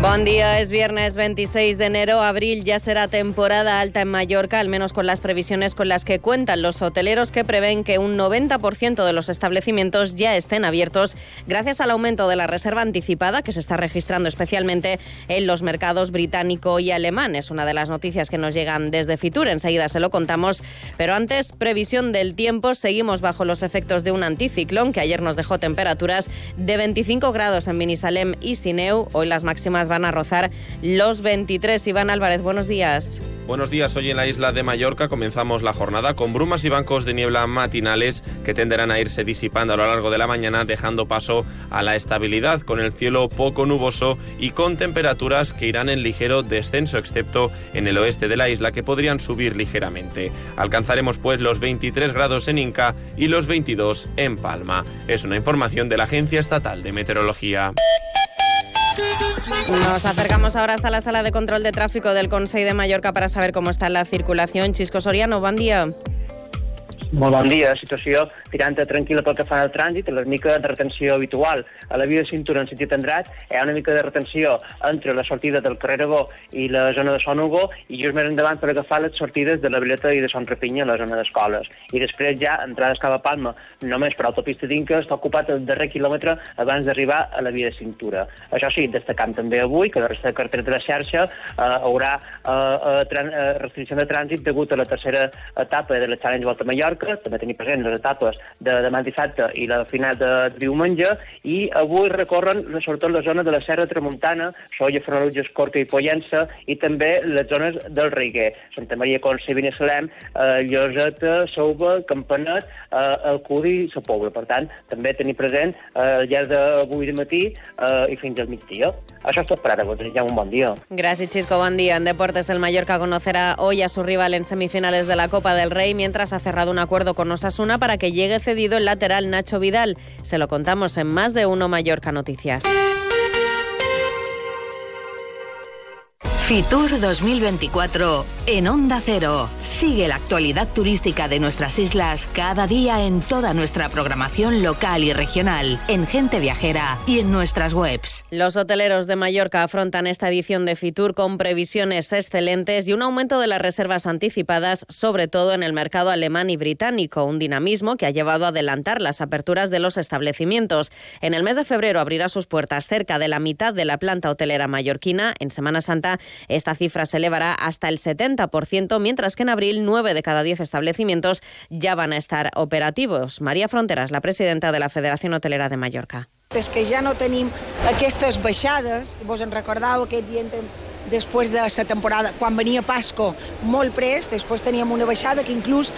Buen día, es viernes 26 de enero. Abril ya será temporada alta en Mallorca, al menos con las previsiones con las que cuentan los hoteleros que prevén que un 90% de los establecimientos ya estén abiertos gracias al aumento de la reserva anticipada que se está registrando especialmente en los mercados británico y alemán. Es una de las noticias que nos llegan desde Fitur. Enseguida se lo contamos. Pero antes, previsión del tiempo. Seguimos bajo los efectos de un anticiclón que ayer nos dejó temperaturas de 25 grados en Minisalem y Sineu. Hoy las máximas van a rozar los 23. Iván Álvarez, buenos días. Buenos días, hoy en la isla de Mallorca comenzamos la jornada con brumas y bancos de niebla matinales que tenderán a irse disipando a lo largo de la mañana, dejando paso a la estabilidad, con el cielo poco nuboso y con temperaturas que irán en ligero descenso, excepto en el oeste de la isla, que podrían subir ligeramente. Alcanzaremos pues los 23 grados en Inca y los 22 en Palma. Es una información de la Agencia Estatal de Meteorología. Nos acercamos ahora hasta la sala de control de tráfico del Consejo de Mallorca para saber cómo está la circulación. Chisco Soriano, buen día. Molt bon dia. Situació tirant tranquil·la pel que fa al trànsit, la mica de retenció habitual. A la via de cintura en sentit Andrat hi ha una mica de retenció entre la sortida del carrer Aragó i la zona de Son Hugo i just més endavant per agafar les sortides de la Vileta i de Son Repinya, a la zona d'escoles. I després ja, entrades cap a Palma, només per autopista d'Inca, està ocupat el darrer quilòmetre abans d'arribar a la via de cintura. Això sí, destacant també avui que la resta de carreteres de la xarxa eh, haurà eh, eh, eh, restricció de trànsit degut a la tercera etapa de la Challenge Volta a Mallorca, també tenir present les etapes de demà dissabte i la final de diumenge, i avui recorren sobretot la zona de la Serra Tramuntana, Solla, Fornalutja, Escorca i Pollença, i també les zones del Reiguer, Santa Maria, Concebina, Salem, eh, Lloseta, Souba, Campanet, eh, Alcudi i Sa Pobla. Per tant, també tenir present eh, llarg d'avui de matí eh, i fins al migdia. Això és tot per ara, vos desitgem un bon dia. Gracias, Chisco. Buen día. En deportes, el Mallorca conocerá hoy a su rival en semifinales de la Copa del Rey, mientras ha cerrado un acuerdo con Osasuna para que llegue cedido el lateral Nacho Vidal. Se lo contamos en más de uno Mallorca Noticias. Fitur 2024 en Onda Cero. Sigue la actualidad turística de nuestras islas cada día en toda nuestra programación local y regional, en Gente Viajera y en nuestras webs. Los hoteleros de Mallorca afrontan esta edición de Fitur con previsiones excelentes y un aumento de las reservas anticipadas, sobre todo en el mercado alemán y británico, un dinamismo que ha llevado a adelantar las aperturas de los establecimientos. En el mes de febrero abrirá sus puertas cerca de la mitad de la planta hotelera mallorquina. En Semana Santa esta cifra se elevará hasta el 70%, mientras que en abril 9 de cada 10 establecimientos ya van a estar operativos. María Fronteras, la presidenta de la Federación Hotelera de Mallorca. És que ja no tenim aquestes baixades, vos en recordeu aquest dia després de la temporada, quan venia Pasco molt prest, després teníem una baixada que inclús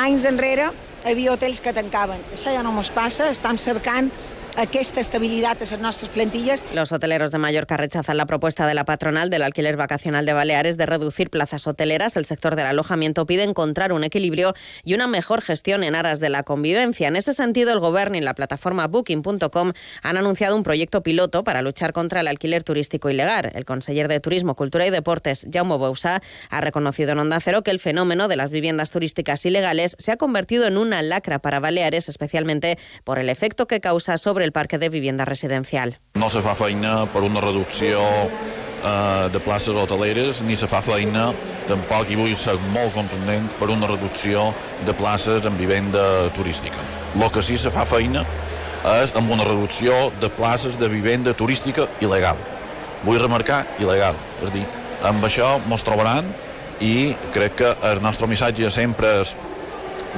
anys enrere havia hotels que tancaven. Això ja no ens passa, estem cercant aquesta estabilitat a les nostres plantilles. Los hoteleros de Mallorca rechazan la propuesta de la patronal del alquiler vacacional de Baleares de reducir plazas hoteleras. El sector del alojamiento pide encontrar un equilibrio y una mejor gestión en aras de la convivencia. En ese sentido, el Gobierno y la plataforma Booking.com han anunciado un proyecto piloto para luchar contra el alquiler turístico ilegal. El conseller de Turismo, Cultura y Deportes, Jaume Bousá, ha reconocido en Onda Cero que el fenómeno de las viviendas turísticas ilegales se ha convertido en una lacra para Baleares, especialmente por el efecto que causa sobre el parque de vivienda residencial. No se fa feina per una reducció eh, de places hoteleres, ni se fa feina, tampoc, i vull ser molt contundent, per una reducció de places en vivenda turística. El que sí se fa feina és amb una reducció de places de vivenda turística il·legal. Vull remarcar il·legal, és a dir, amb això mos trobaran i crec que el nostre missatge sempre és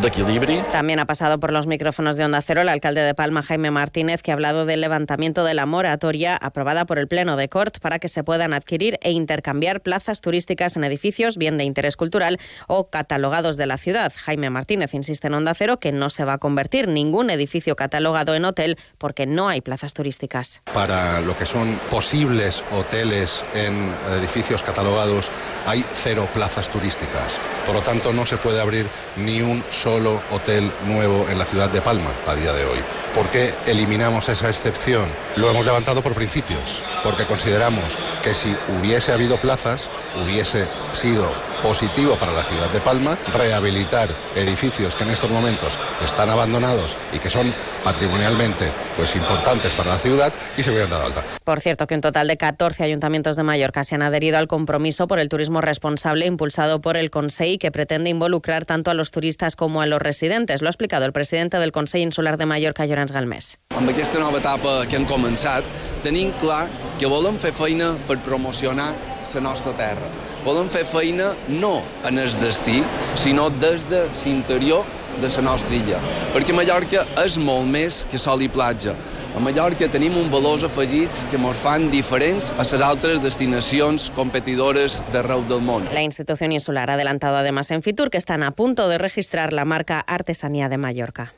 de. También ha pasado por los micrófonos de Onda Cero el alcalde de Palma, Jaime Martínez, que ha hablado del levantamiento de la moratoria aprobada por el Pleno de Cort para que se puedan adquirir e intercambiar plazas turísticas en edificios bien de interés cultural o catalogados de la ciudad. Jaime Martínez insiste en Onda Cero que no se va a convertir ningún edificio catalogado en hotel porque no hay plazas turísticas. Para lo que son posibles hoteles en edificios catalogados hay cero plazas turísticas. Por lo tanto, no se puede abrir ni un solo hotel nuevo en la ciudad de Palma a día de hoy. ¿Por qué eliminamos esa excepción? Lo hemos levantado por principios, porque consideramos que si hubiese habido plazas, hubiese sido positivo para la ciudad de Palma, rehabilitar edificios que en estos momentos están abandonados y que son patrimonialmente pues importantes para la ciudad y se hubieran dado alta. Por cierto, que un total de 14 ayuntamientos de Mallorca se han adherido al compromiso por el turismo responsable impulsado por el Consell que pretende involucrar tanto a los turistas como a los residentes. Lo ha explicado el presidente del Consell Insular de Mallorca, Llorenç Galmés. Amb aquesta nova etapa que hem començat, tenim clar que volem fer feina per promocionar la nostra terra. Volem fer feina no en el destí, sinó des de l'interior de la nostra illa. Perquè Mallorca és molt més que sol i platja. A Mallorca tenim un valors afegits que ens fan diferents a les altres destinacions competidores d'arreu del món. La institución insular ha adelantado además en Fitur que están a punto de registrar la marca Artesanía de Mallorca.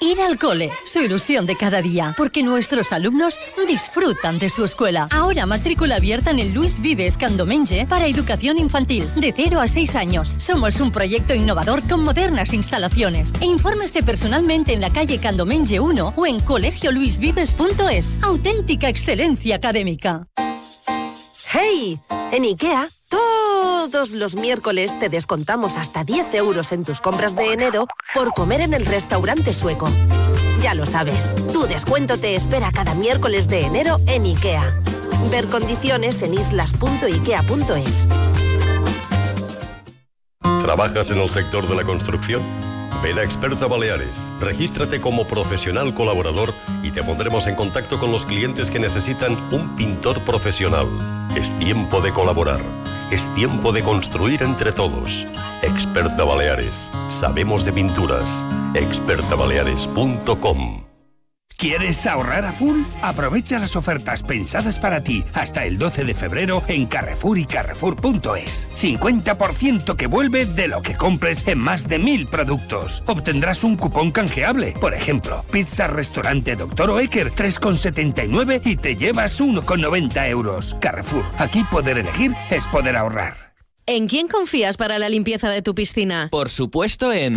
Ir al cole, su ilusión de cada día, porque nuestros alumnos disfrutan de su escuela. Ahora matrícula abierta en el Luis Vives Candomenge para educación infantil, de 0 a 6 años. Somos un proyecto innovador con modernas instalaciones. E infórmese personalmente en la calle Candomenge 1 o en colegioluisvives.es. Auténtica excelencia académica. ¡Hey! En IKEA, todos los miércoles te descontamos hasta 10 euros en tus compras de enero por comer en el restaurante sueco. Ya lo sabes, tu descuento te espera cada miércoles de enero en IKEA. Ver condiciones en islas.ikea.es. ¿Trabajas en el sector de la construcción? Ven a Experta Baleares, regístrate como profesional colaborador y te pondremos en contacto con los clientes que necesitan un pintor profesional. Es tiempo de colaborar. Es tiempo de construir entre todos. Experta Baleares. Sabemos de pinturas. expertabaleares.com ¿Quieres ahorrar a full? Aprovecha las ofertas pensadas para ti hasta el 12 de febrero en Carrefour y Carrefour.es. 50% que vuelve de lo que compres en más de mil productos. Obtendrás un cupón canjeable. Por ejemplo, pizza restaurante Dr. Oeker 3,79 y te llevas 1,90 euros. Carrefour, aquí poder elegir es poder ahorrar. ¿En quién confías para la limpieza de tu piscina? Por supuesto en...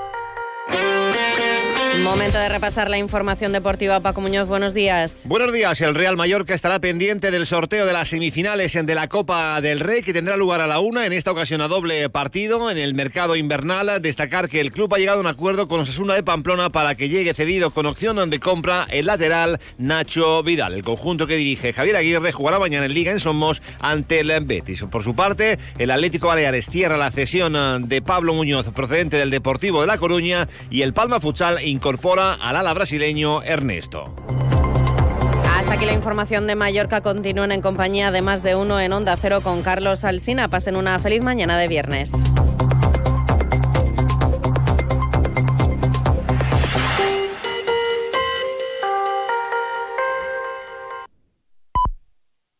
Momento de repasar la información deportiva. Paco Muñoz, buenos días. Buenos días. El Real Mallorca estará pendiente del sorteo de las semifinales de la Copa del Rey, que tendrá lugar a la una, en esta ocasión a doble partido en el mercado invernal. Destacar que el club ha llegado a un acuerdo con Osasuna de Pamplona para que llegue cedido con opción de compra el lateral Nacho Vidal. El conjunto que dirige Javier Aguirre jugará mañana en Liga en Somos ante el Betis. Por su parte, el Atlético Baleares cierra la cesión de Pablo Muñoz procedente del Deportivo de La Coruña y el Palma Futsal incorpora al ala brasileño Ernesto. Hasta aquí la información de Mallorca. Continúen en compañía de más de uno en Onda Cero con Carlos Alsina. Pasen una feliz mañana de viernes.